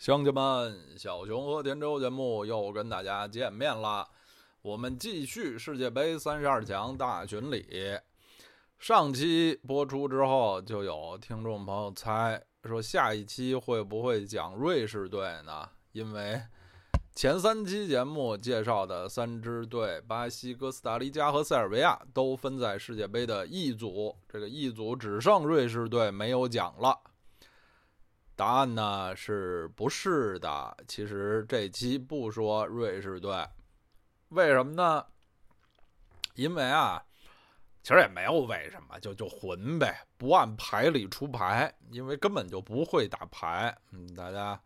乡亲们，小熊和田周节目又跟大家见面了。我们继续世界杯三十二强大群里。上期播出之后，就有听众朋友猜说下一期会不会讲瑞士队呢？因为前三期节目介绍的三支队——巴西、哥斯达黎加和塞尔维亚——都分在世界杯的 E 组，这个 E 组只剩瑞士队没有讲了。答案呢是不是的？其实这期不说瑞士队，为什么呢？因为啊，其实也没有为什么，就就混呗，不按牌理出牌，因为根本就不会打牌。嗯，大家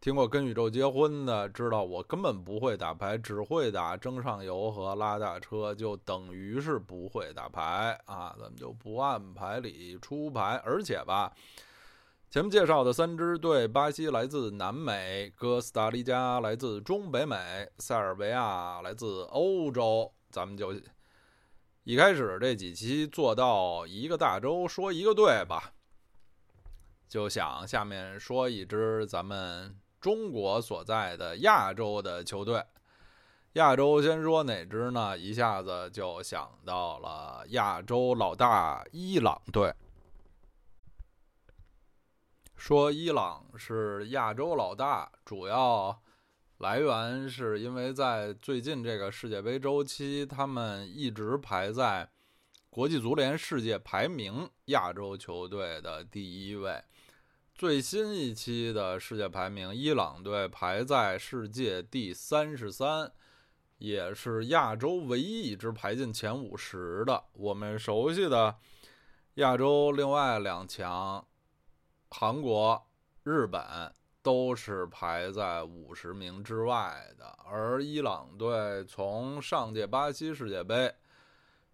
听过跟宇宙结婚的，知道我根本不会打牌，只会打争上游和拉大车，就等于是不会打牌啊。咱们就不按牌理出牌，而且吧。前面介绍的三支队：巴西来自南美，哥斯达黎加来自中北美，塞尔维亚来自欧洲。咱们就一开始这几期做到一个大洲说一个队吧，就想下面说一支咱们中国所在的亚洲的球队。亚洲先说哪支呢？一下子就想到了亚洲老大伊朗队。说伊朗是亚洲老大，主要来源是因为在最近这个世界杯周期，他们一直排在国际足联世界排名亚洲球队的第一位。最新一期的世界排名，伊朗队排在世界第三十三，也是亚洲唯一一支排进前五十的。我们熟悉的亚洲另外两强。韩国、日本都是排在五十名之外的，而伊朗队从上届巴西世界杯，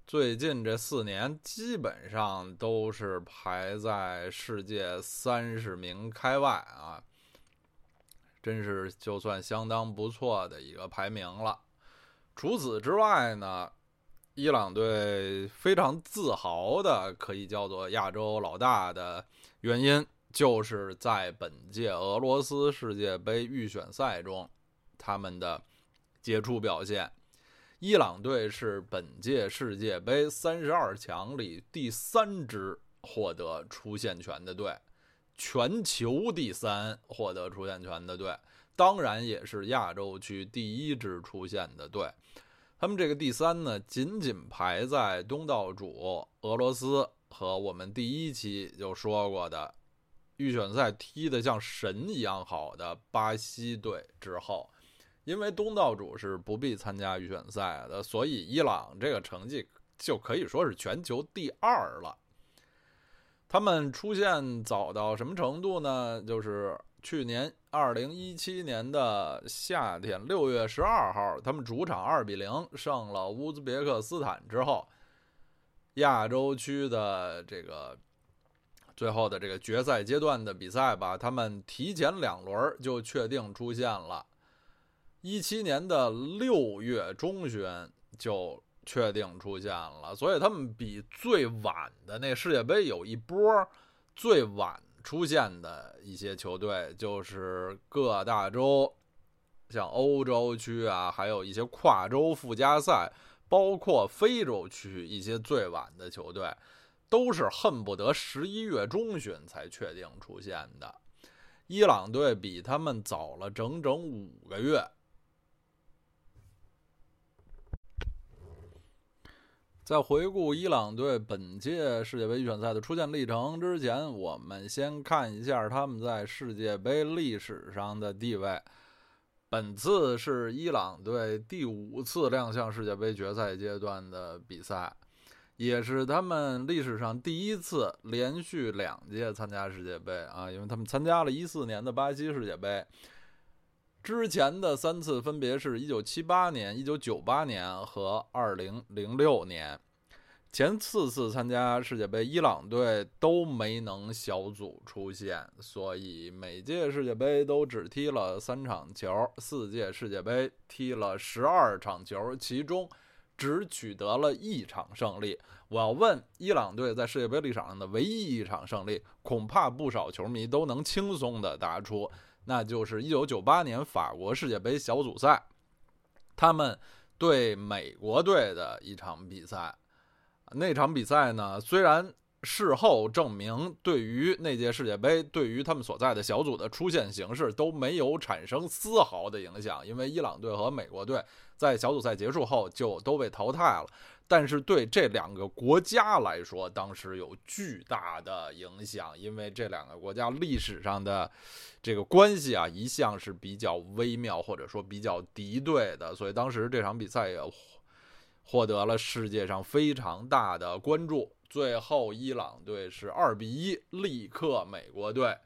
最近这四年基本上都是排在世界三十名开外啊，真是就算相当不错的一个排名了。除此之外呢，伊朗队非常自豪的可以叫做亚洲老大的原因。就是在本届俄罗斯世界杯预选赛中，他们的杰出表现。伊朗队是本届世界杯三十二强里第三支获得出线权的队，全球第三获得出线权的队，当然也是亚洲区第一支出线的队。他们这个第三呢，仅仅排在东道主俄罗斯和我们第一期就说过的。预选赛踢得像神一样好的巴西队之后，因为东道主是不必参加预选赛的，所以伊朗这个成绩就可以说是全球第二了。他们出现早到什么程度呢？就是去年二零一七年的夏天六月十二号，他们主场二比零胜了乌兹别克斯坦之后，亚洲区的这个。最后的这个决赛阶段的比赛吧，他们提前两轮就确定出现了，一七年的六月中旬就确定出现了，所以他们比最晚的那世界杯有一波最晚出现的一些球队，就是各大洲，像欧洲区啊，还有一些跨洲附加赛，包括非洲区一些最晚的球队。都是恨不得十一月中旬才确定出现的，伊朗队比他们早了整整五个月。在回顾伊朗队本届世界杯预选赛的出现历程之前，我们先看一下他们在世界杯历史上的地位。本次是伊朗队第五次亮相世界杯决赛阶段的比赛。也是他们历史上第一次连续两届参加世界杯啊，因为他们参加了一四年的巴西世界杯，之前的三次分别是一九七八年、一九九八年和二零零六年。前四次参加世界杯，伊朗队都没能小组出线，所以每届世界杯都只踢了三场球，四届世界杯踢了十二场球，其中。只取得了一场胜利。我要问，伊朗队在世界杯历史上的唯一一场胜利，恐怕不少球迷都能轻松地答出，那就是一九九八年法国世界杯小组赛，他们对美国队的一场比赛。那场比赛呢，虽然事后证明对于那届世界杯，对于他们所在的小组的出线形势都没有产生丝毫的影响，因为伊朗队和美国队在小组赛结束后就都被淘汰了。但是对这两个国家来说，当时有巨大的影响，因为这两个国家历史上的这个关系啊，一向是比较微妙或者说比较敌对的，所以当时这场比赛也获得了世界上非常大的关注。最后，伊朗队是二比一力克美国队，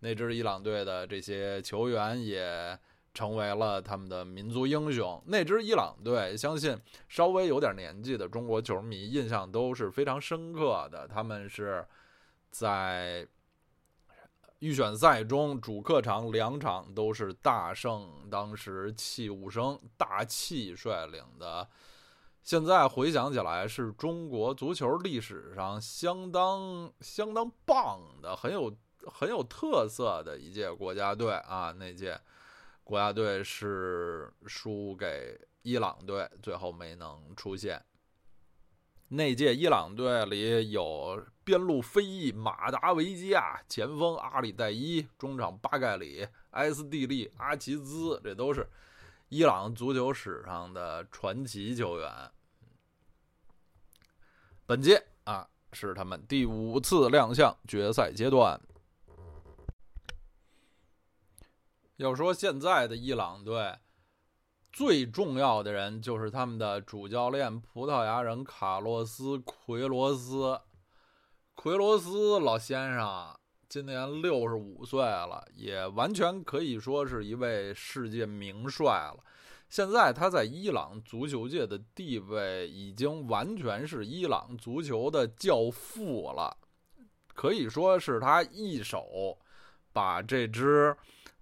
那支伊朗队的这些球员也。成为了他们的民族英雄。那支伊朗队，相信稍微有点年纪的中国球迷印象都是非常深刻的。他们是在预选赛中主客场两场都是大胜，当时器物生大气率领的。现在回想起来，是中国足球历史上相当相当棒的、很有很有特色的一届国家队啊！那届。国家队是输给伊朗队，最后没能出现。那届伊朗队里有边路飞翼马达维基亚、前锋阿里代伊、中场巴盖里、埃斯蒂利、阿齐兹，这都是伊朗足球史上的传奇球员。本届啊，是他们第五次亮相决赛阶段。要说现在的伊朗队最重要的人，就是他们的主教练葡萄牙人卡洛斯·奎罗斯。奎罗斯老先生今年六十五岁了，也完全可以说是一位世界名帅了。现在他在伊朗足球界的地位已经完全是伊朗足球的教父了，可以说是他一手把这支。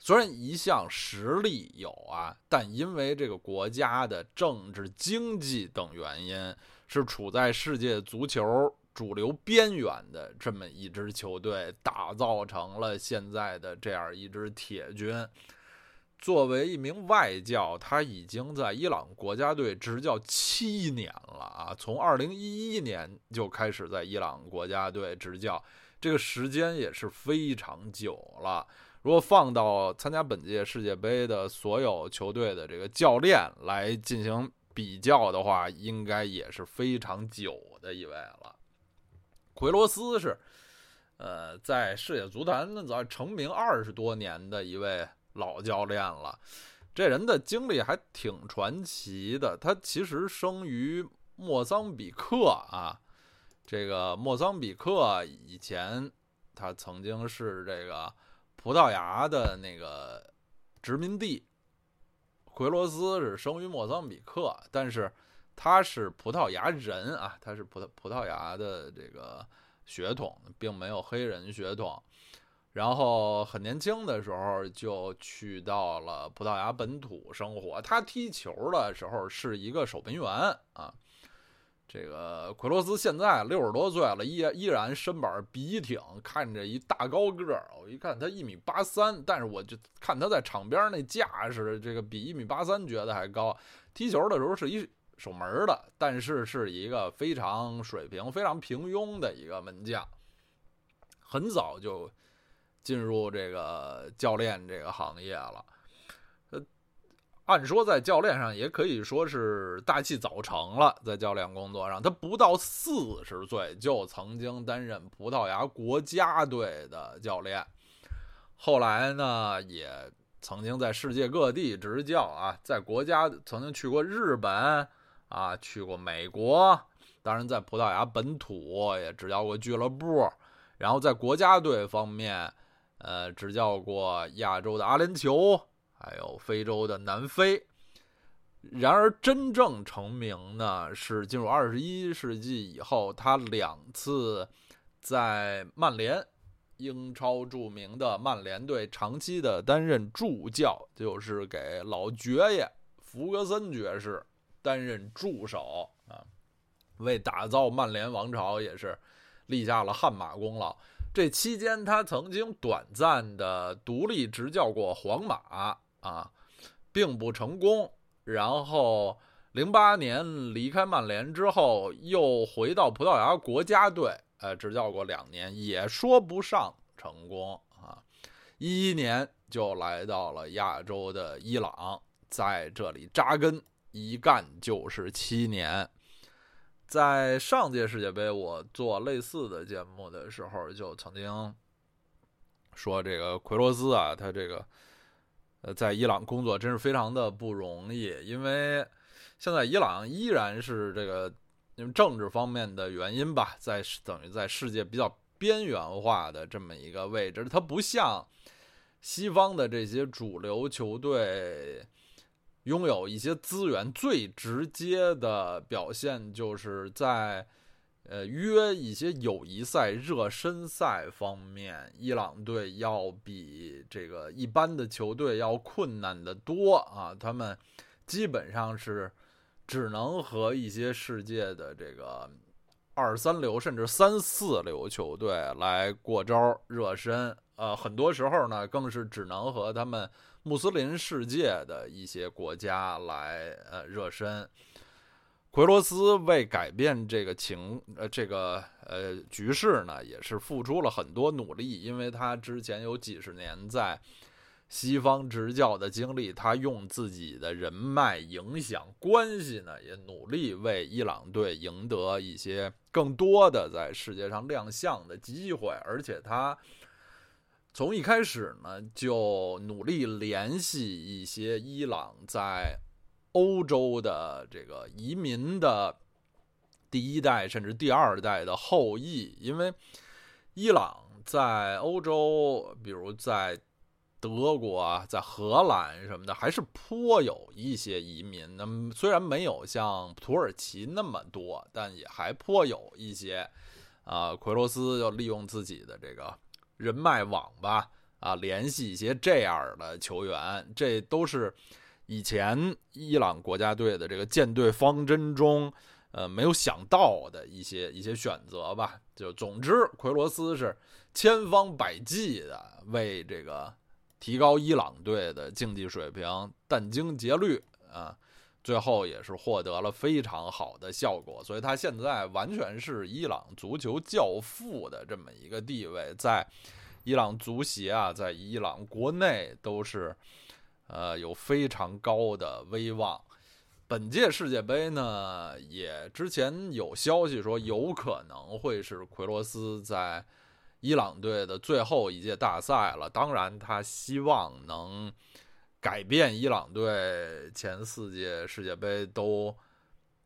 虽然一向实力有啊，但因为这个国家的政治、经济等原因，是处在世界足球主流边缘的这么一支球队，打造成了现在的这样一支铁军。作为一名外教，他已经在伊朗国家队执教七年了啊，从二零一一年就开始在伊朗国家队执教，这个时间也是非常久了。如果放到参加本届世界杯的所有球队的这个教练来进行比较的话，应该也是非常久的一位了。奎罗斯是，呃，在世界足坛那早成名二十多年的一位老教练了。这人的经历还挺传奇的。他其实生于莫桑比克啊，这个莫桑比克以前他曾经是这个。葡萄牙的那个殖民地，奎罗斯是生于莫桑比克，但是他是葡萄牙人啊，他是葡萄葡萄牙的这个血统，并没有黑人血统。然后很年轻的时候就去到了葡萄牙本土生活。他踢球的时候是一个守门员啊。这个奎罗斯现在六十多岁了，依依然身板笔挺，看着一大高个儿。我一看他一米八三，但是我就看他在场边那架势，这个比一米八三觉得还高。踢球的时候是一守门的，但是是一个非常水平、非常平庸的一个门将。很早就进入这个教练这个行业了。按说在教练上也可以说是大器早成了，在教练工作上，他不到四十岁就曾经担任葡萄牙国家队的教练，后来呢也曾经在世界各地执教啊，在国家曾经去过日本啊，去过美国，当然在葡萄牙本土也执教过俱乐部，然后在国家队方面，呃，执教过亚洲的阿联酋。还有非洲的南非，然而真正成名呢，是进入二十一世纪以后，他两次在曼联，英超著名的曼联队长期的担任助教，就是给老爵爷弗格森爵士担任助手啊，为打造曼联王朝也是立下了汗马功劳。这期间，他曾经短暂的独立执教过皇马啊，并不成功。然后，零八年离开曼联之后，又回到葡萄牙国家队，呃，执教过两年，也说不上成功啊。一一年就来到了亚洲的伊朗，在这里扎根，一干就是七年。在上届世界杯，我做类似的节目的时候，就曾经说这个奎罗斯啊，他这个呃，在伊朗工作真是非常的不容易，因为现在伊朗依然是这个因为政治方面的原因吧，在等于在世界比较边缘化的这么一个位置，它不像西方的这些主流球队。拥有一些资源，最直接的表现就是在，呃，约一些友谊赛、热身赛方面，伊朗队要比这个一般的球队要困难的多啊。他们基本上是只能和一些世界的这个二三流甚至三四流球队来过招热身，呃，很多时候呢，更是只能和他们。穆斯林世界的一些国家来呃热身，奎罗斯为改变这个情呃这个呃局势呢，也是付出了很多努力，因为他之前有几十年在西方执教的经历，他用自己的人脉、影响、关系呢，也努力为伊朗队赢得一些更多的在世界上亮相的机会，而且他。从一开始呢，就努力联系一些伊朗在欧洲的这个移民的第一代甚至第二代的后裔，因为伊朗在欧洲，比如在德国啊，在荷兰什么的，还是颇有一些移民。那么虽然没有像土耳其那么多，但也还颇有一些。啊，奎罗斯就利用自己的这个。人脉网吧，啊，联系一些这样的球员，这都是以前伊朗国家队的这个建队方针中，呃，没有想到的一些一些选择吧。就总之，奎罗斯是千方百计的为这个提高伊朗队的竞技水平殚精竭虑啊，最后也是获得了非常好的效果。所以他现在完全是伊朗足球教父的这么一个地位，在。伊朗足协啊，在伊朗国内都是，呃，有非常高的威望。本届世界杯呢，也之前有消息说，有可能会是奎罗斯在伊朗队的最后一届大赛了。当然，他希望能改变伊朗队前四届世界杯都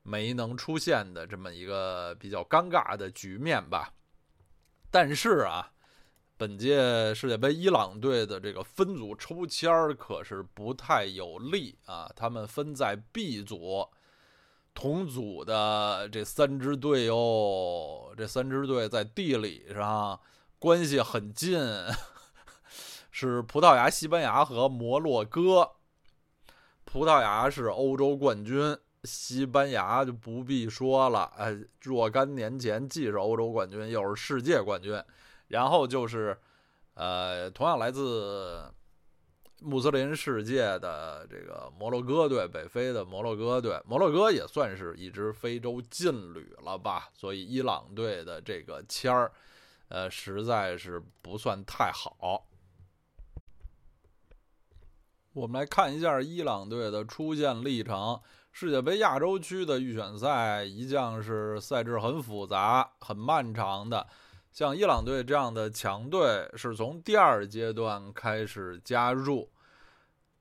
没能出现的这么一个比较尴尬的局面吧。但是啊。本届世界杯，伊朗队的这个分组抽签儿可是不太有利啊！他们分在 B 组，同组的这三支队哦，这三支队在地理上关系很近，是葡萄牙、西班牙和摩洛哥。葡萄牙是欧洲冠军，西班牙就不必说了，哎，若干年前既是欧洲冠军，又是世界冠军。然后就是，呃，同样来自穆斯林世界的这个摩洛哥队，北非的摩洛哥队，摩洛哥也算是一支非洲劲旅了吧？所以伊朗队的这个签儿，呃，实在是不算太好。我们来看一下伊朗队的出线历程。世界杯亚洲区的预选赛一向是赛制很复杂、很漫长的。像伊朗队这样的强队是从第二阶段开始加入。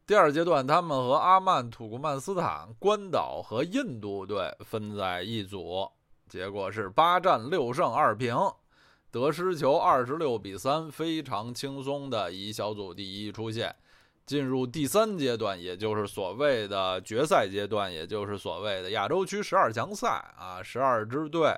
第二阶段，他们和阿曼、土库曼斯坦、关岛和印度队分在一组，结果是八战六胜二平，得失球二十六比三，非常轻松的以小组第一出线，进入第三阶段，也就是所谓的决赛阶段，也就是所谓的亚洲区十二强赛啊，十二支队。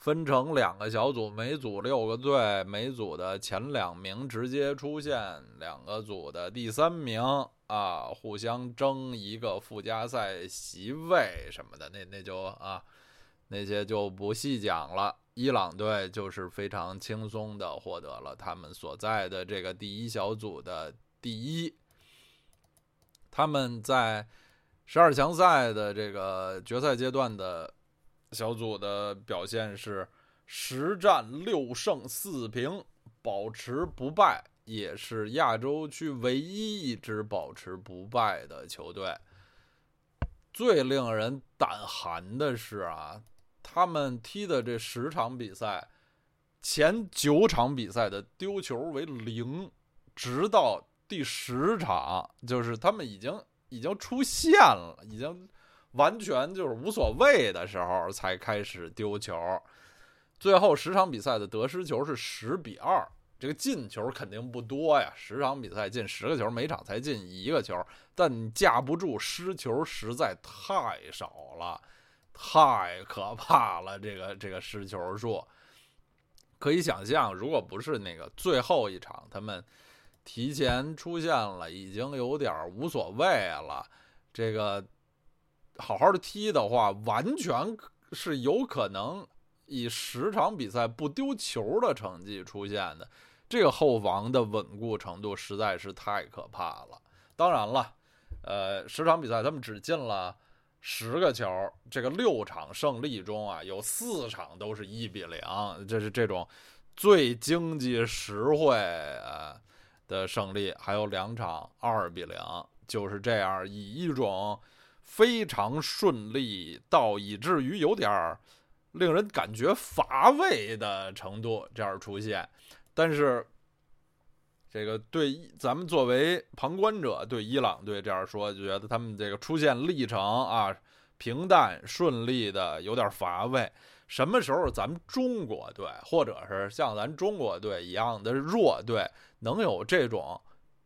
分成两个小组，每组六个队，每组的前两名直接出现，两个组的第三名啊，互相争一个附加赛席位什么的，那那就啊，那些就不细讲了。伊朗队就是非常轻松的获得了他们所在的这个第一小组的第一。他们在十二强赛的这个决赛阶段的小组的表现是十战六胜四平，保持不败，也是亚洲区唯一一支保持不败的球队。最令人胆寒的是啊，他们踢的这十场比赛，前九场比赛的丢球为零，直到第十场，就是他们已经已经出现了，已经完全就是无所谓的时候才开始丢球。最后十场比赛的得失球是十比二。这个进球肯定不多呀，十场比赛进十个球，每场才进一个球，但架不住失球实在太少了，太可怕了。这个这个失球数，可以想象，如果不是那个最后一场他们提前出现了，已经有点无所谓了。这个好好的踢的话，完全是有可能以十场比赛不丢球的成绩出现的。这个后防的稳固程度实在是太可怕了。当然了，呃，十场比赛他们只进了十个球，这个六场胜利中啊，有四场都是一比零，这是这种最经济实惠啊的胜利，还有两场二比零，就是这样以一种非常顺利到以至于有点儿令人感觉乏味的程度这样出现。但是，这个对咱们作为旁观者对伊朗队这样说，就觉得他们这个出现历程啊，平淡顺利的有点乏味。什么时候咱们中国队或者是像咱中国队一样的弱队能有这种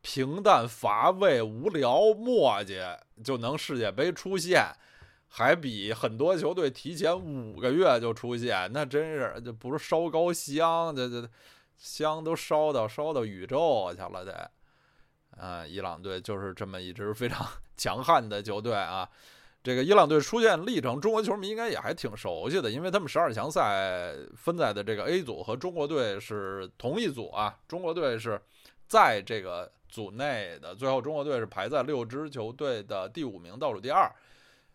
平淡乏味、无聊磨叽就能世界杯出现，还比很多球队提前五个月就出现，那真是就不是烧高香，这这。香都烧到烧到宇宙去了，得，啊，伊朗队就是这么一支非常 强悍的球队啊。这个伊朗队出现历程，中国球迷应该也还挺熟悉的，因为他们十二强赛分在的这个 A 组和中国队是同一组啊。中国队是在这个组内的，最后中国队是排在六支球队的第五名，倒数第二。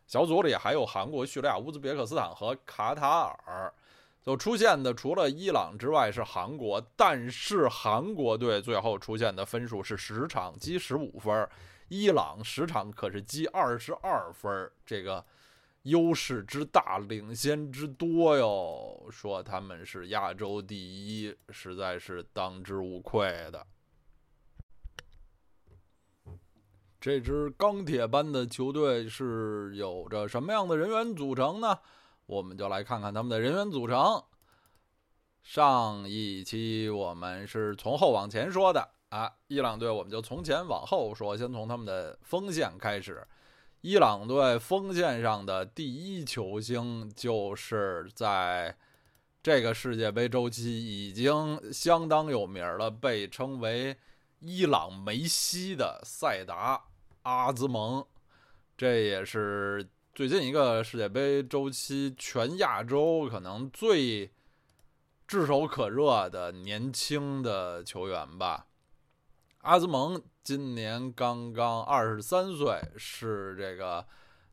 小组里还有韩国、叙利亚、乌兹别克斯坦和卡塔尔。就出现的除了伊朗之外是韩国，但是韩国队最后出现的分数是十场积十五分，伊朗十场可是积二十二分，这个优势之大，领先之多哟。说他们是亚洲第一，实在是当之无愧的。这支钢铁般的球队是有着什么样的人员组成呢？我们就来看看他们的人员组成。上一期我们是从后往前说的啊，伊朗队我们就从前往后说，先从他们的锋线开始。伊朗队锋线上的第一球星，就是在这个世界杯周期已经相当有名了，被称为“伊朗梅西”的塞达·阿兹蒙，这也是。最近一个世界杯周期，全亚洲可能最炙手可热的年轻的球员吧。阿兹蒙今年刚刚二十三岁，是这个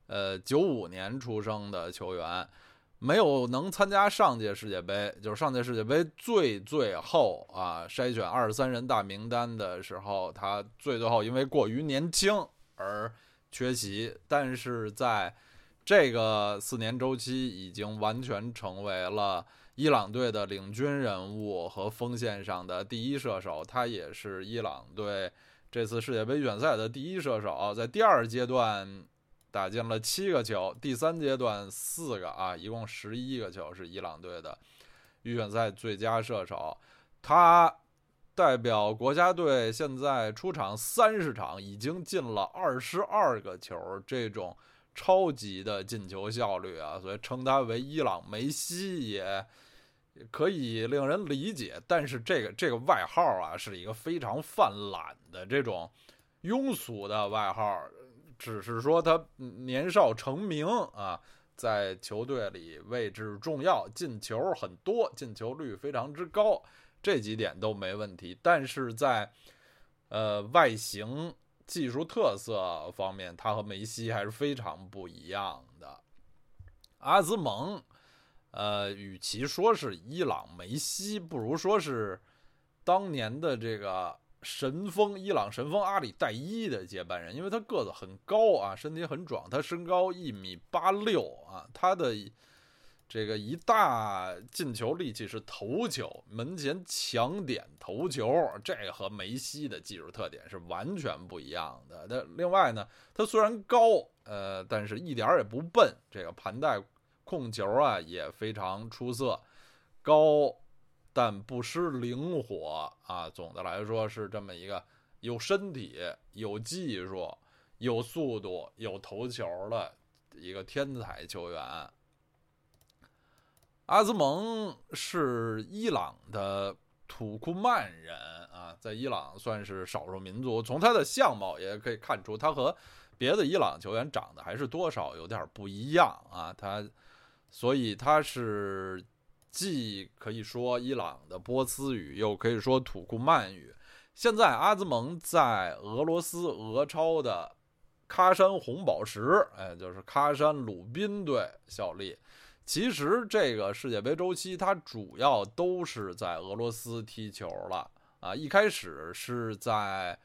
呃九五年出生的球员，没有能参加上届世界杯，就是上届世界杯最最后啊筛选二十三人大名单的时候，他最最后因为过于年轻而缺席，但是在这个四年周期已经完全成为了伊朗队的领军人物和锋线上的第一射手，他也是伊朗队这次世界杯预选赛的第一射手，在第二阶段打进了七个球，第三阶段四个啊，一共十一个球是伊朗队的预选赛最佳射手。他代表国家队现在出场三十场，已经进了二十二个球，这种。超级的进球效率啊，所以称他为伊朗梅西也可以令人理解。但是这个这个外号啊，是一个非常泛滥的这种庸俗的外号，只是说他年少成名啊，在球队里位置重要，进球很多，进球率非常之高，这几点都没问题。但是在呃外形、技术特色方面，他和梅西还是非常不一样的。阿兹蒙，呃，与其说是伊朗梅西，不如说是当年的这个。神锋伊朗神锋阿里代伊的接班人，因为他个子很高啊，身体很壮，他身高一米八六啊，他的这个一大进球利器是头球，门前抢点头球，这和梅西的技术特点是完全不一样的。那另外呢，他虽然高，呃，但是一点也不笨，这个盘带控球啊也非常出色，高。但不失灵活啊！总的来说是这么一个有身体、有技术、有速度、有头球的一个天才球员。阿兹蒙是伊朗的土库曼人啊，在伊朗算是少数民族。从他的相貌也可以看出，他和别的伊朗球员长得还是多少有点不一样啊。他，所以他是。既可以说伊朗的波斯语，又可以说土库曼语。现在阿兹蒙在俄罗斯俄超的喀山红宝石，哎，就是喀山鲁宾队效力。其实这个世界杯周期，他主要都是在俄罗斯踢球了啊。一开始是在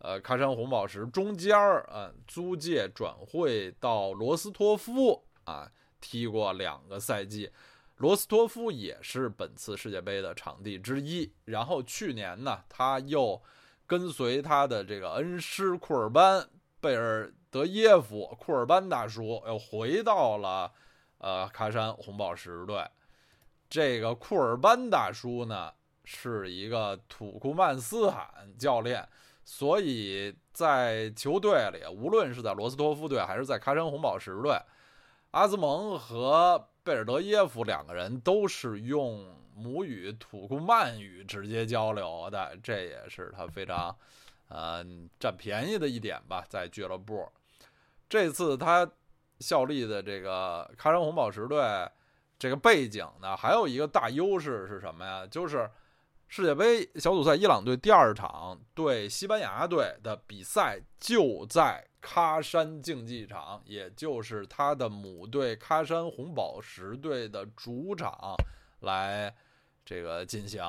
呃喀山红宝石中间儿，嗯，租借转会到罗斯托夫啊，踢过两个赛季。罗斯托夫也是本次世界杯的场地之一。然后去年呢，他又跟随他的这个恩师库尔班贝尔德耶夫库尔班大叔又回到了呃喀山红宝石队。这个库尔班大叔呢是一个土库曼斯坦教练，所以在球队里，无论是在罗斯托夫队还是在喀山红宝石队，阿兹蒙和贝尔德耶夫两个人都是用母语土库曼语直接交流的，这也是他非常，呃，占便宜的一点吧。在俱乐部，这次他效力的这个喀山红宝石队，这个背景呢，还有一个大优势是什么呀？就是世界杯小组赛，伊朗队第二场对西班牙队的比赛就在。喀山竞技场，也就是他的母队喀山红宝石队的主场，来这个进行，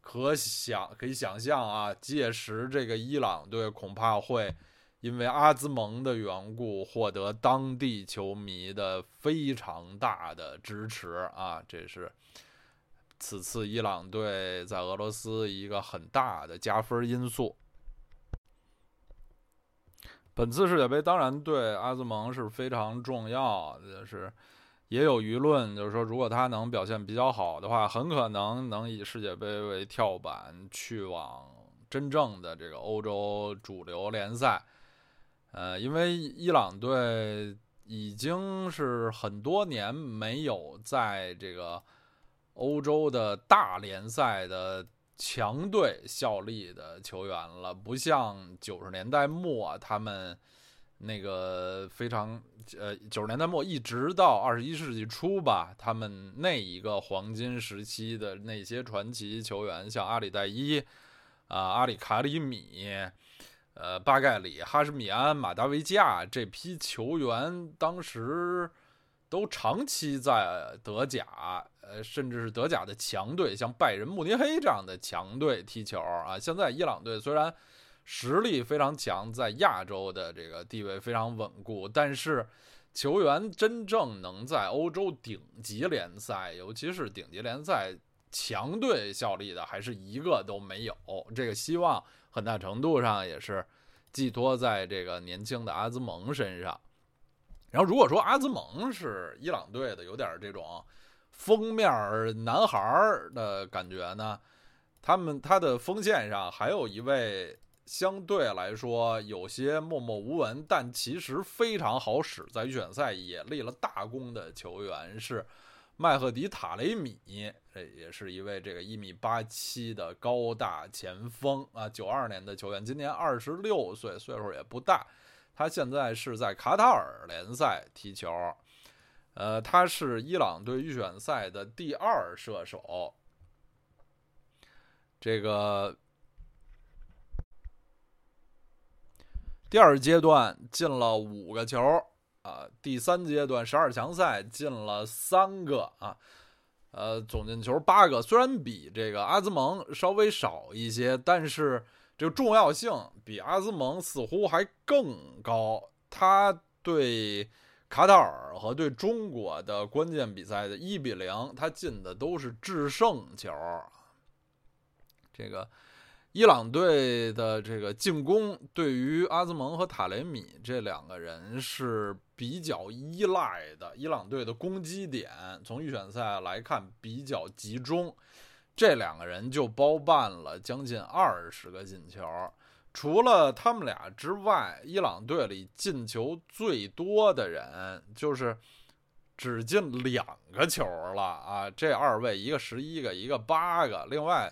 可想可以想象啊，届时这个伊朗队恐怕会因为阿兹蒙的缘故，获得当地球迷的非常大的支持啊，这是此次伊朗队在俄罗斯一个很大的加分因素。本次世界杯当然对阿兹蒙是非常重要，就是也有舆论就是说，如果他能表现比较好的话，很可能能以世界杯为跳板去往真正的这个欧洲主流联赛。呃，因为伊朗队已经是很多年没有在这个欧洲的大联赛的。强队效力的球员了，不像九十年代末他们那个非常呃，九十年代末一直到二十一世纪初吧，他们那一个黄金时期的那些传奇球员，像阿里代伊啊、阿里卡里米、呃、巴盖里、哈什米安、马达维加这批球员，当时都长期在德甲。呃，甚至是德甲的强队，像拜仁慕尼黑这样的强队踢球啊。现在伊朗队虽然实力非常强，在亚洲的这个地位非常稳固，但是球员真正能在欧洲顶级联赛，尤其是顶级联赛强队效力的，还是一个都没有。这个希望很大程度上也是寄托在这个年轻的阿兹蒙身上。然后，如果说阿兹蒙是伊朗队的，有点这种。封面男孩儿的感觉呢？他们他的锋线上还有一位相对来说有些默默无闻，但其实非常好使，在预选赛也立了大功的球员是麦赫迪塔雷米，这也是一位这个一米八七的高大前锋啊，九二年的球员，今年二十六岁，岁数也不大。他现在是在卡塔尔联赛踢球。呃，他是伊朗队预选赛的第二射手。这个第二阶段进了五个球啊，第三阶段十二强赛进了三个啊，呃，总进球八个。虽然比这个阿兹蒙稍微少一些，但是这个重要性比阿兹蒙似乎还更高。他对。卡塔尔和对中国的关键比赛的一比零，他进的都是制胜球。这个伊朗队的这个进攻，对于阿兹蒙和塔雷米这两个人是比较依赖的。伊朗队的攻击点从预选赛来看比较集中，这两个人就包办了将近二十个进球。除了他们俩之外，伊朗队里进球最多的人就是只进两个球了啊！这二位，一个十一个，一个八个。另外，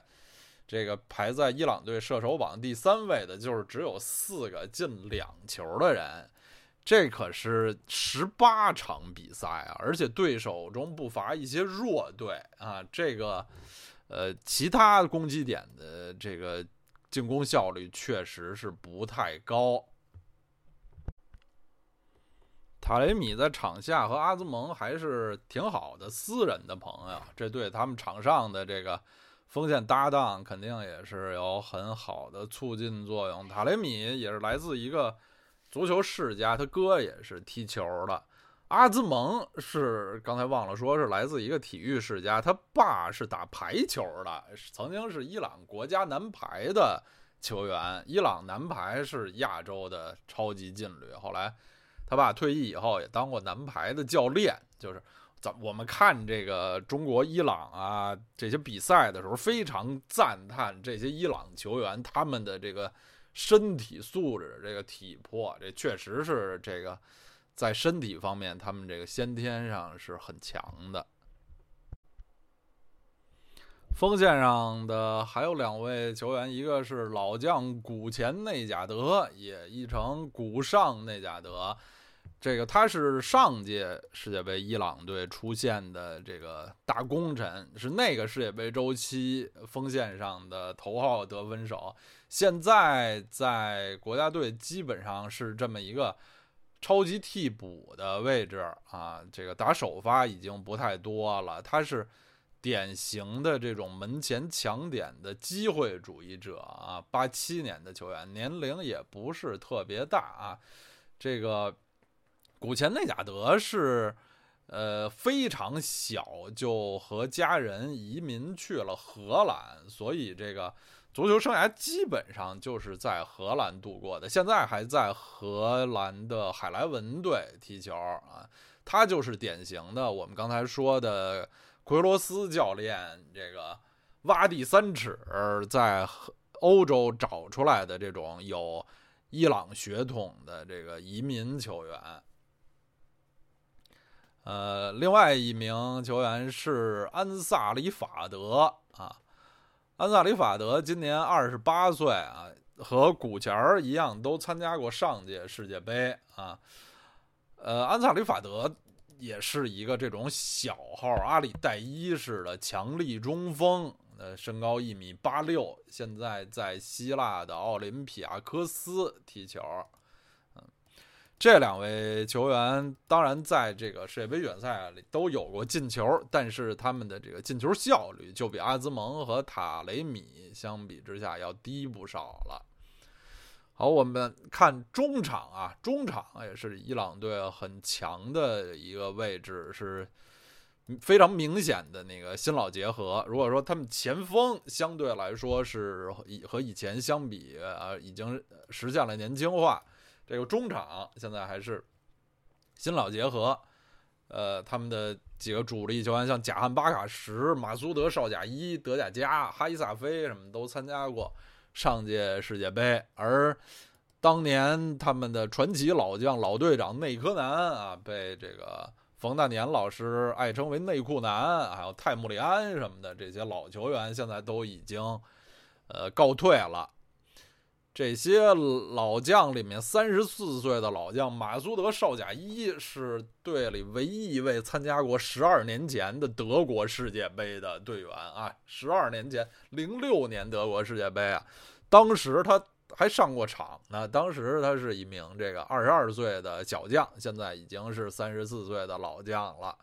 这个排在伊朗队射手榜第三位的，就是只有四个进两球的人。这可是十八场比赛啊！而且对手中不乏一些弱队啊。这个，呃，其他攻击点的这个。进攻效率确实是不太高。塔雷米在场下和阿兹蒙还是挺好的私人的朋友，这对他们场上的这个锋线搭档肯定也是有很好的促进作用。塔雷米也是来自一个足球世家，他哥也是踢球的。阿兹蒙是刚才忘了说，是来自一个体育世家，他爸是打排球的，曾经是伊朗国家男排的球员。伊朗男排是亚洲的超级劲旅，后来他爸退役以后也当过男排的教练。就是咱我们看这个中国伊朗啊这些比赛的时候，非常赞叹这些伊朗球员他们的这个身体素质、这个体魄，这确实是这个。在身体方面，他们这个先天上是很强的。锋线上的还有两位球员，一个是老将古前内贾德，也译成古上内贾德。这个他是上届世界杯伊朗队出现的这个大功臣，是那个世界杯周期锋线上的头号得分手。现在在国家队基本上是这么一个。超级替补的位置啊，这个打首发已经不太多了。他是典型的这种门前抢点的机会主义者啊，八七年的球员，年龄也不是特别大啊。这个古前内贾德是呃非常小就和家人移民去了荷兰，所以这个。足球生涯基本上就是在荷兰度过的，现在还在荷兰的海莱文队踢球啊。他就是典型的我们刚才说的奎罗斯教练这个挖地三尺，在欧洲找出来的这种有伊朗血统的这个移民球员。呃，另外一名球员是安萨里法德啊。安萨里法德今年二十八岁啊，和古钱儿一样，都参加过上届世界杯啊。呃，安萨里法德也是一个这种小号阿里代伊式的强力中锋，呃，身高一米八六，现在在希腊的奥林匹亚科斯踢球。这两位球员当然在这个世界杯预选赛里都有过进球，但是他们的这个进球效率就比阿兹蒙和塔雷米相比之下要低不少了。好，我们看中场啊，中场也是伊朗队很强的一个位置，是非常明显的那个新老结合。如果说他们前锋相对来说是以和以前相比啊，已经实现了年轻化。这个中场现在还是新老结合，呃，他们的几个主力球员像贾汉巴卡什、马苏德绍贾伊、德贾加、哈伊萨菲什么都参加过上届世界杯，而当年他们的传奇老将老队长内科南啊，被这个冯大年老师爱称为内库男，还有泰穆里安什么的这些老球员，现在都已经呃告退了。这些老将里面，三十四岁的老将马苏德绍贾伊是队里唯一一位参加过十二年前的德国世界杯的队员啊！十二年前，零六年德国世界杯啊，当时他还上过场呢。当时他是一名这个二十二岁的小将，现在已经是三十四岁的老将了。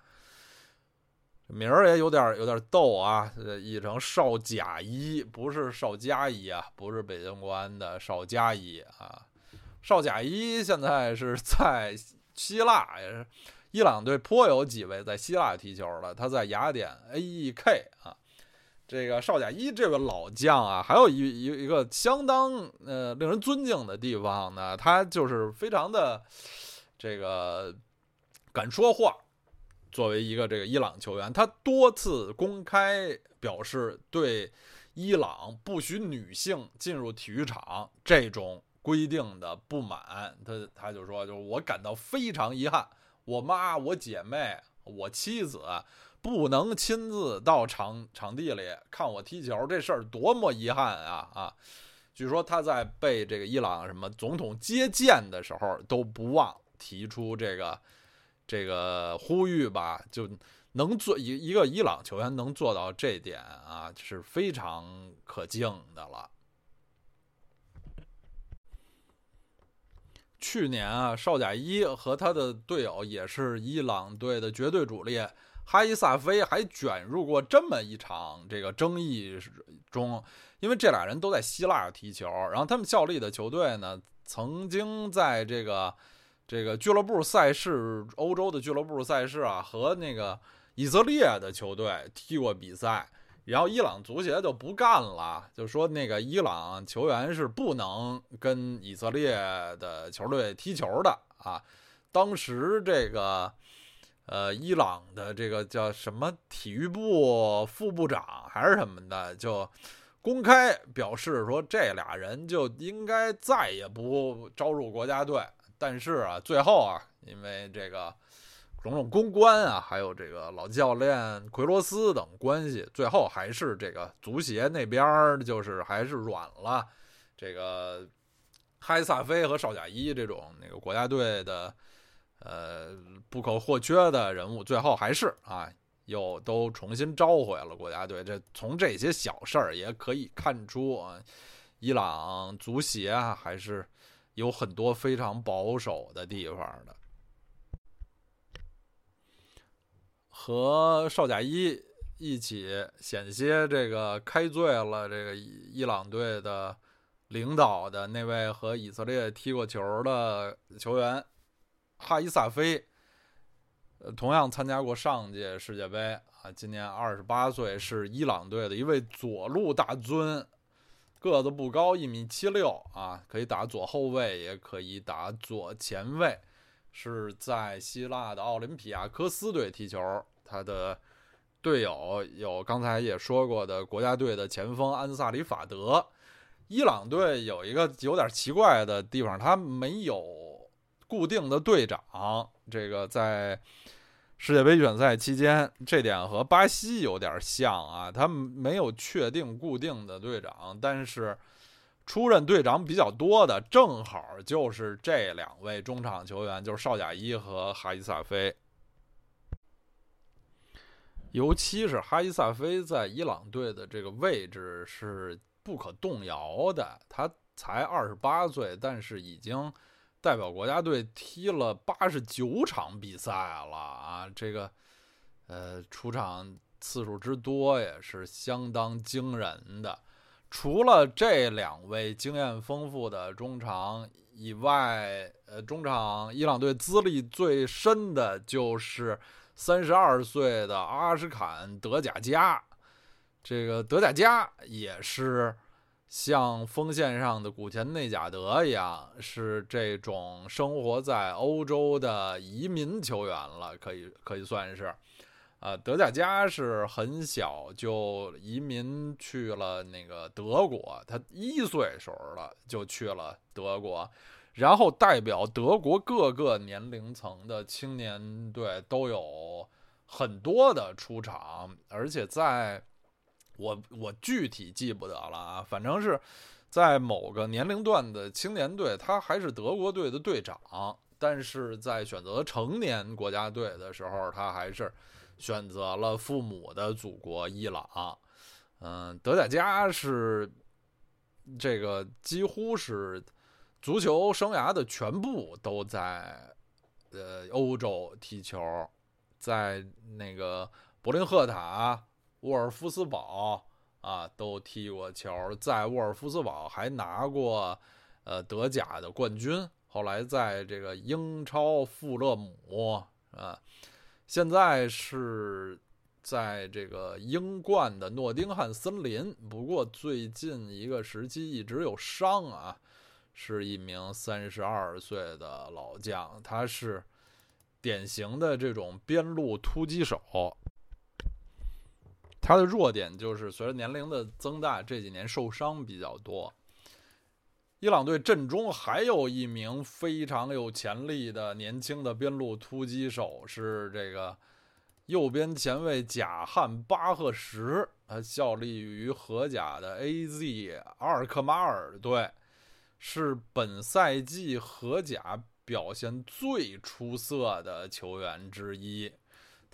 名儿也有点有点逗啊，译成少贾伊，不是少加一啊，不是北京国安的少加一啊。少贾伊现在是在希腊，也是伊朗队颇有几位在希腊踢球的。他在雅典 A.E.K 啊。这个少贾伊这位老将啊，还有一一一个相当呃令人尊敬的地方呢，他就是非常的这个敢说话。作为一个这个伊朗球员，他多次公开表示对伊朗不许女性进入体育场这种规定的不满。他他就说，就是我感到非常遗憾，我妈、我姐妹、我妻子不能亲自到场场地里看我踢球，这事儿多么遗憾啊啊！据说他在被这个伊朗什么总统接见的时候都不忘提出这个。这个呼吁吧，就能做一一个伊朗球员能做到这点啊，是非常可敬的了。去年啊，邵贾伊和他的队友也是伊朗队的绝对主力哈伊萨菲，还卷入过这么一场这个争议中，因为这俩人都在希腊踢球，然后他们效力的球队呢，曾经在这个。这个俱乐部赛事，欧洲的俱乐部赛事啊，和那个以色列的球队踢过比赛，然后伊朗足协就不干了，就说那个伊朗球员是不能跟以色列的球队踢球的啊。当时这个呃，伊朗的这个叫什么体育部副部长还是什么的，就公开表示说，这俩人就应该再也不招入国家队。但是啊，最后啊，因为这个种种公关啊，还有这个老教练奎罗斯等关系，最后还是这个足协那边就是还是软了。这个哈伊萨菲和邵贾伊这种那个国家队的呃不可或缺的人物，最后还是啊又都重新召回了国家队。这从这些小事儿也可以看出啊，伊朗足协啊还是。有很多非常保守的地方的，和邵贾伊一起险些这个开罪了这个伊朗队的领导的那位和以色列踢过球的球员哈伊萨菲，同样参加过上届世界杯啊，今年二十八岁，是伊朗队的一位左路大尊。个子不高，一米七六啊，可以打左后卫，也可以打左前卫。是在希腊的奥林匹亚科斯队踢球，他的队友有刚才也说过的国家队的前锋安萨里法德。伊朗队有一个有点奇怪的地方，他没有固定的队长，这个在。世界杯选赛期间，这点和巴西有点像啊，他们没有确定固定的队长，但是出任队长比较多的，正好就是这两位中场球员，就是邵贾伊和哈伊萨菲。尤其是哈伊萨菲在伊朗队的这个位置是不可动摇的，他才二十八岁，但是已经。代表国家队踢了八十九场比赛了啊，这个呃出场次数之多也是相当惊人的。除了这两位经验丰富的中场以外，呃，中场伊朗队资历最深的就是三十二岁的阿什坎德贾加。这个德贾加也是。像锋线上的古田内贾德一样，是这种生活在欧洲的移民球员了，可以可以算是。呃，德甲加是很小就移民去了那个德国，他一岁时候了就去了德国，然后代表德国各个年龄层的青年队都有很多的出场，而且在。我我具体记不得了啊，反正是在某个年龄段的青年队，他还是德国队的队长；但是在选择成年国家队的时候，他还是选择了父母的祖国伊朗。嗯，德甲加是这个几乎是足球生涯的全部都在呃欧洲踢球，在那个柏林赫塔、沃尔夫斯堡。啊，都踢过球，在沃尔夫斯堡还拿过呃德甲的冠军。后来在这个英超富勒姆啊，现在是在这个英冠的诺丁汉森林。不过最近一个时期一直有伤啊，是一名三十二岁的老将，他是典型的这种边路突击手。他的弱点就是随着年龄的增大，这几年受伤比较多。伊朗队阵中还有一名非常有潜力的年轻的边路突击手，是这个右边前卫贾汉巴赫什，他效力于荷甲的 A.Z. 阿尔克马尔队，是本赛季荷甲表现最出色的球员之一。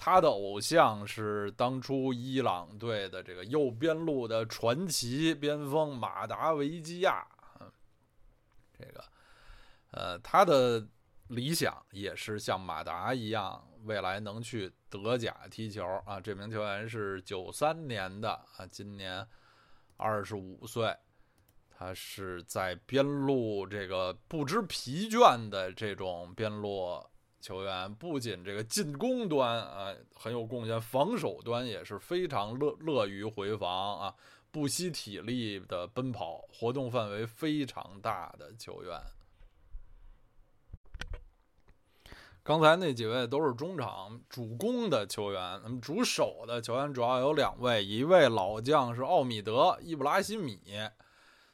他的偶像是当初伊朗队的这个右边路的传奇边锋马达维基亚，这个，呃，他的理想也是像马达一样，未来能去德甲踢球啊。这名球员是九三年的啊，今年二十五岁，他是在边路这个不知疲倦的这种边路。球员不仅这个进攻端啊很有贡献，防守端也是非常乐乐于回防啊，不惜体力的奔跑，活动范围非常大的球员。刚才那几位都是中场主攻的球员，那么主守的球员主要有两位，一位老将是奥米德·伊布拉希米，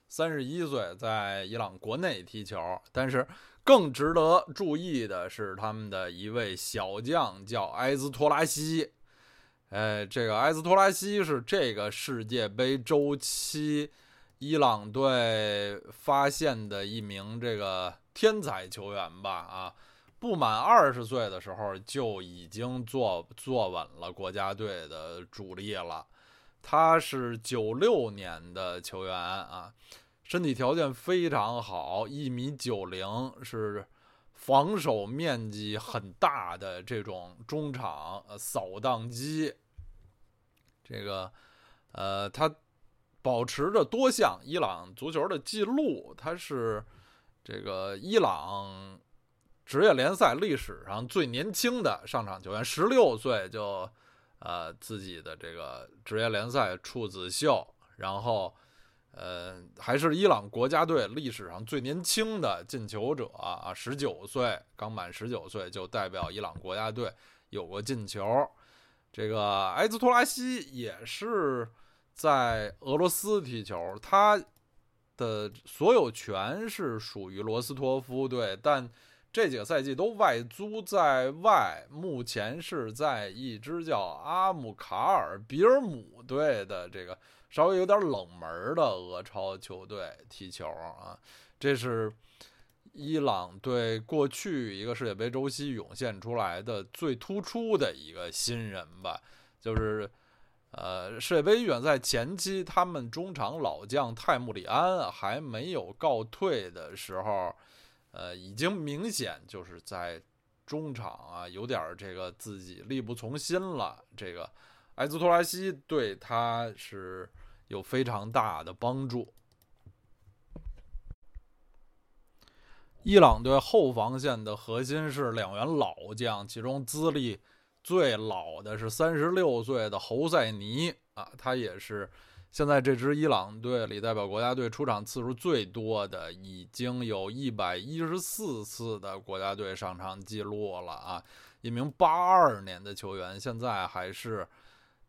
三十一岁，在伊朗国内踢球，但是。更值得注意的是，他们的一位小将叫埃兹托拉西。呃，这个埃兹托拉西是这个世界杯周期伊朗队发现的一名这个天才球员吧？啊，不满二十岁的时候就已经坐坐稳了国家队的主力了。他是九六年的球员啊。身体条件非常好，一米九零，是防守面积很大的这种中场扫荡机。这个，呃，他保持着多项伊朗足球的记录，他是这个伊朗职业联赛历史上最年轻的上场球员，十六岁就呃自己的这个职业联赛处子秀，然后。呃，还是伊朗国家队历史上最年轻的进球者啊，十九岁，刚满十九岁就代表伊朗国家队有过进球。这个埃兹托拉西也是在俄罗斯踢球，他的所有权是属于罗斯托夫队，但这几个赛季都外租在外，目前是在一支叫阿姆卡尔比尔姆队的这个。稍微有点冷门的俄超球队踢球啊，这是伊朗对过去一个世界杯周期涌现出来的最突出的一个新人吧。就是，呃，世界杯预选赛前期，他们中场老将泰穆里安还没有告退的时候，呃，已经明显就是在中场啊有点这个自己力不从心了。这个。埃兹托拉西对他是有非常大的帮助。伊朗队后防线的核心是两员老将，其中资历最老的是三十六岁的侯赛尼啊，他也是现在这支伊朗队里代表国家队出场次数最多的，已经有一百一十四次的国家队上场记录了啊！一名八二年的球员，现在还是。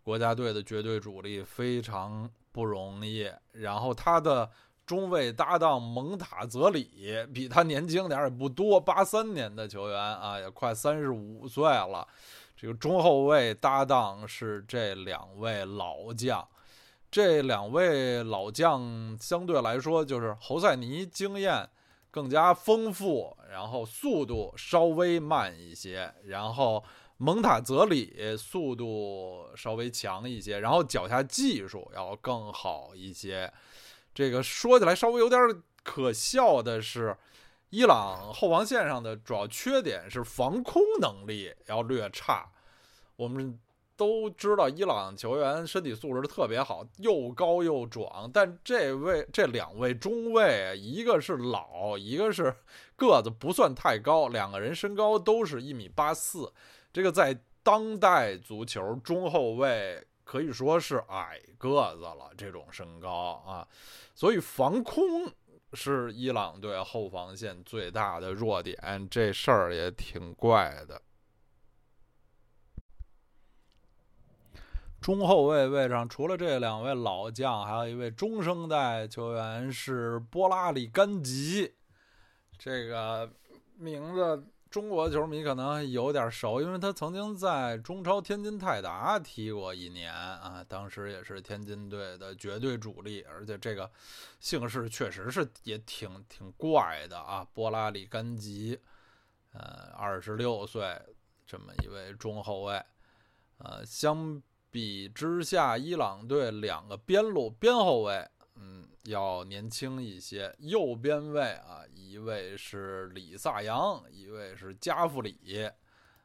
国家队的绝对主力非常不容易，然后他的中卫搭档蒙塔泽里比他年轻点儿也不多，八三年的球员啊，也快三十五岁了。这个中后卫搭档是这两位老将，这两位老将相对来说，就是侯赛尼经验更加丰富，然后速度稍微慢一些，然后蒙塔泽里速度稍微强一些，然后脚下技术要更好一些。这个说起来稍微有点可笑的是，伊朗后防线上的主要缺点是防空能力要略差。我们。都知道伊朗球员身体素质特别好，又高又壮。但这位这两位中卫，一个是老，一个是个子不算太高，两个人身高都是一米八四。这个在当代足球中后卫可以说是矮个子了，这种身高啊，所以防空是伊朗队后防线最大的弱点。这事儿也挺怪的。中后卫位上，除了这两位老将，还有一位中生代球员是波拉里甘吉。这个名字中国球迷可能有点熟，因为他曾经在中超天津泰达踢过一年啊，当时也是天津队的绝对主力，而且这个姓氏确实是也挺挺怪的啊。波拉里甘吉，呃，二十六岁，这么一位中后卫，呃，相。比之下，伊朗队两个边路边后卫，要年轻一些。右边卫啊，一位是李萨扬，一位是加夫里，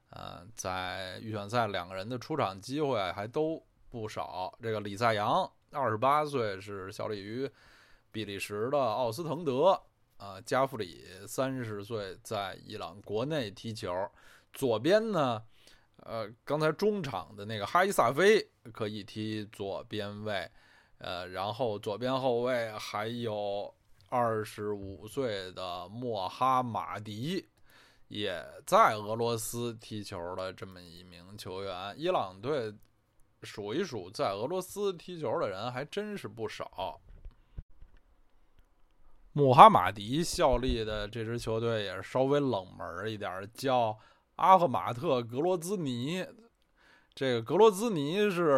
呃，在预选赛两个人的出场机会还都不少。这个李萨扬二十八岁，是效力于比利时的奥斯滕德啊。加夫里三十岁，在伊朗国内踢球。左边呢？呃，刚才中场的那个哈伊萨菲可以踢左边卫，呃，然后左边后卫还有二十五岁的莫哈马迪，也在俄罗斯踢球的这么一名球员。伊朗队数一数在俄罗斯踢球的人还真是不少。穆哈马迪效力的这支球队也是稍微冷门一点，叫。阿赫马特·格罗兹尼，这个格罗兹尼是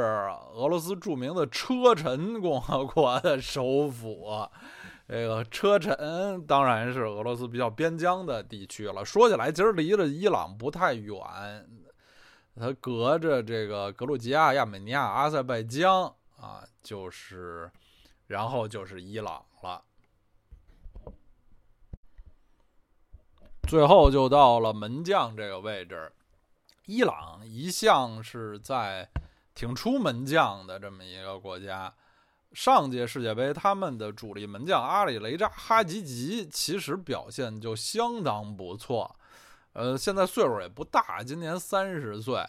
俄罗斯著名的车臣共和国的首府。这个车臣当然是俄罗斯比较边疆的地区了。说起来，其实离着伊朗不太远，它隔着这个格鲁吉亚、亚美尼亚、阿塞拜疆啊，就是，然后就是伊朗了。最后就到了门将这个位置，伊朗一向是在挺出门将的这么一个国家。上届世界杯，他们的主力门将阿里雷扎哈吉吉其实表现就相当不错。呃，现在岁数也不大，今年三十岁，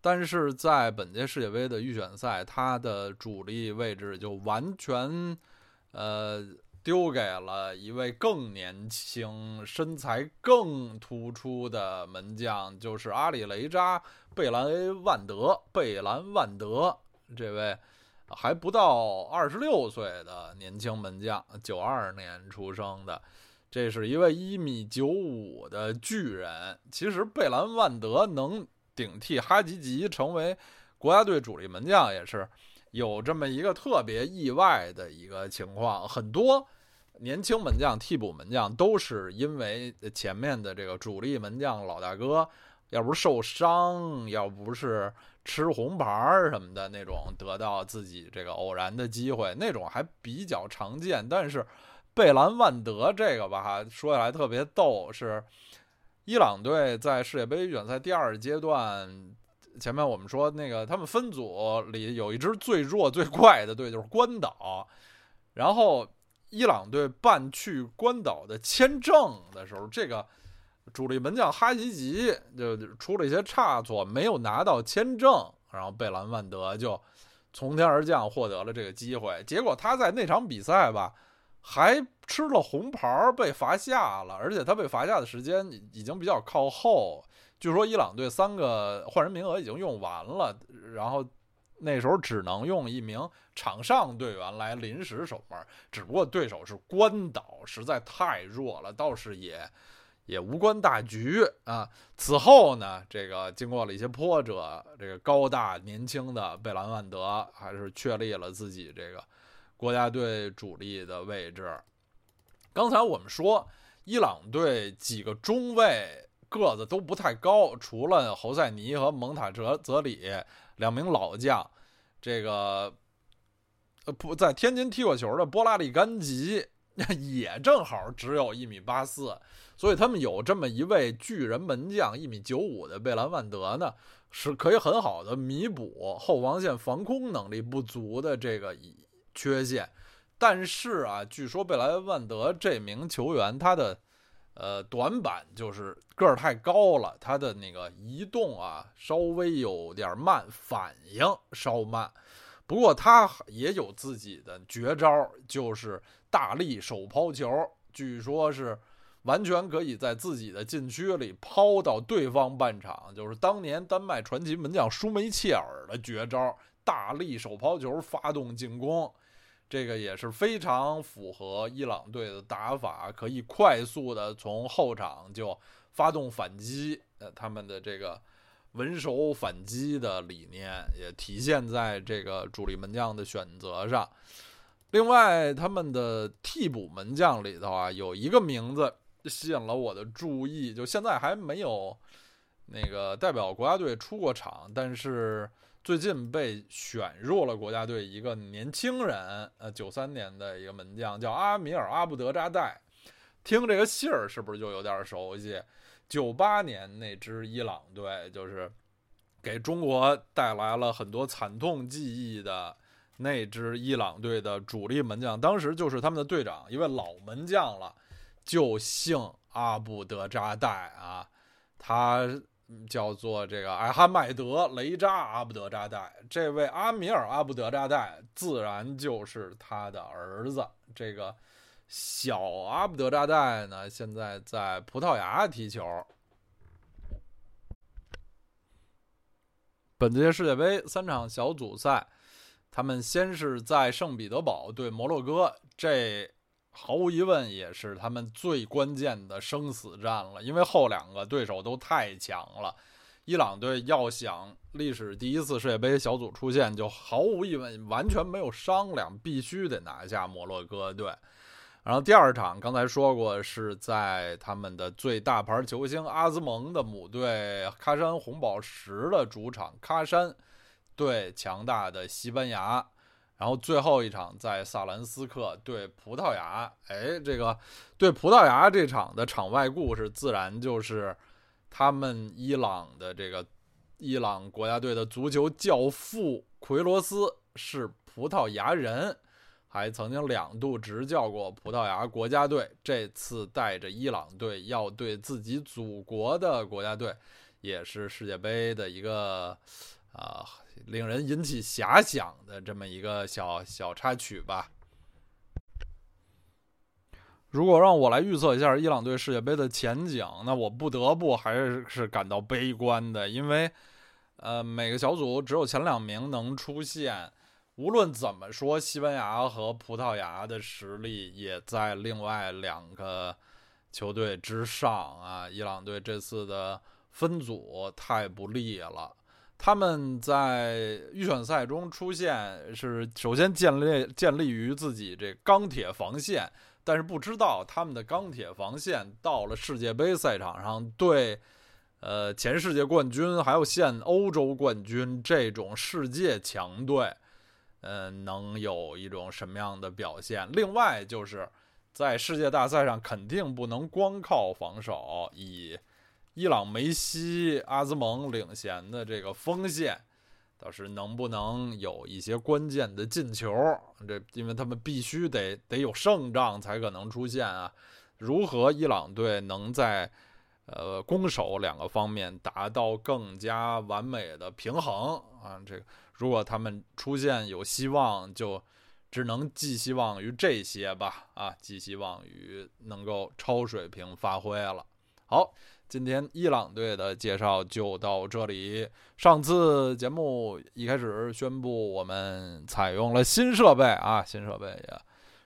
但是在本届世界杯的预选赛，他的主力位置就完全，呃。丢给了一位更年轻、身材更突出的门将，就是阿里雷扎·贝兰万德。贝兰万德这位还不到二十六岁的年轻门将，九二年出生的，这是一位一米九五的巨人。其实贝兰万德能顶替哈吉吉成为国家队主力门将，也是有这么一个特别意外的一个情况，很多。年轻门将、替补门将都是因为前面的这个主力门将老大哥，要不是受伤，要不是吃红牌什么的那种，得到自己这个偶然的机会，那种还比较常见。但是贝兰万德这个吧，说起来特别逗，是伊朗队在世界杯预选赛第二阶段，前面我们说那个他们分组里有一支最弱最怪的队，就是关岛，然后。伊朗队办去关岛的签证的时候，这个主力门将哈吉吉就出了一些差错，没有拿到签证，然后贝兰万德就从天而降获得了这个机会。结果他在那场比赛吧，还吃了红牌，被罚下了，而且他被罚下的时间已经比较靠后。据说伊朗队三个换人名额已经用完了，然后。那时候只能用一名场上队员来临时守门，只不过对手是关岛，实在太弱了，倒是也也无关大局啊。此后呢，这个经过了一些波折，这个高大年轻的贝兰万德还是确立了自己这个国家队主力的位置。刚才我们说，伊朗队几个中卫个子都不太高，除了侯赛尼和蒙塔哲泽里两名老将，这个呃不在天津踢过球的波拉利甘吉也正好只有一米八四，所以他们有这么一位巨人门将一米九五的贝兰万德呢，是可以很好的弥补后防线防空能力不足的这个缺陷。但是啊，据说贝莱万德这名球员他的呃短板就是个儿太高了，他的那个移动啊稍微有点慢，反应稍慢。不过他也有自己的绝招，就是大力手抛球，据说是完全可以在自己的禁区里抛到对方半场，就是当年丹麦传奇门将舒梅切尔的绝招——大力手抛球发动进攻。这个也是非常符合伊朗队的打法，可以快速的从后场就发动反击。呃，他们的这个稳守反击的理念也体现在这个主力门将的选择上。另外，他们的替补门将里头啊，有一个名字吸引了我的注意，就现在还没有那个代表国家队出过场，但是。最近被选入了国家队一个年轻人，呃，九三年的一个门将叫阿米尔阿布德扎代，听这个姓儿是不是就有点熟悉？九八年那支伊朗队就是给中国带来了很多惨痛记忆的那支伊朗队的主力门将，当时就是他们的队长，一位老门将了，就姓阿布德扎代啊，他。叫做这个艾哈迈德雷扎阿布德扎代，这位阿米尔阿布德扎代自然就是他的儿子。这个小阿布德扎代呢，现在在葡萄牙踢球。本届世界杯三场小组赛，他们先是在圣彼得堡对摩洛哥，这。毫无疑问，也是他们最关键的生死战了，因为后两个对手都太强了。伊朗队要想历史第一次世界杯小组出线，就毫无疑问，完全没有商量，必须得拿下摩洛哥队。然后第二场，刚才说过是在他们的最大牌球星阿兹蒙的母队喀山红宝石的主场喀山对强大的西班牙。然后最后一场在萨兰斯克对葡萄牙，哎，这个对葡萄牙这场的场外故事，自然就是他们伊朗的这个伊朗国家队的足球教父奎罗斯是葡萄牙人，还曾经两度执教过葡萄牙国家队。这次带着伊朗队要对自己祖国的国家队，也是世界杯的一个啊。令人引起遐想的这么一个小小插曲吧。如果让我来预测一下伊朗队世界杯的前景，那我不得不还是是感到悲观的，因为，呃，每个小组只有前两名能出现。无论怎么说，西班牙和葡萄牙的实力也在另外两个球队之上啊。伊朗队这次的分组太不利了。他们在预选赛中出现是首先建立建立于自己这钢铁防线，但是不知道他们的钢铁防线到了世界杯赛场上对，呃前世界冠军还有现欧洲冠军这种世界强队，嗯能有一种什么样的表现？另外就是在世界大赛上肯定不能光靠防守，以。伊朗梅西、阿兹蒙领衔的这个锋线，倒是能不能有一些关键的进球？这因为他们必须得得有胜仗才可能出现啊。如何伊朗队能在呃攻守两个方面达到更加完美的平衡啊？这个如果他们出现有希望，就只能寄希望于这些吧。啊，寄希望于能够超水平发挥了。好。今天伊朗队的介绍就到这里。上次节目一开始宣布我们采用了新设备啊，新设备也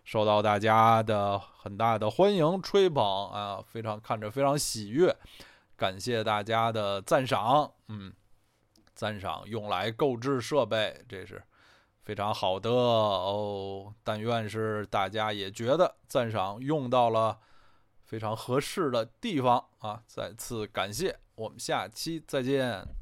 受到大家的很大的欢迎吹捧啊，非常看着非常喜悦，感谢大家的赞赏，嗯，赞赏用来购置设备，这是非常好的哦。但愿是大家也觉得赞赏用到了非常合适的地方啊，再次感谢，我们下期再见。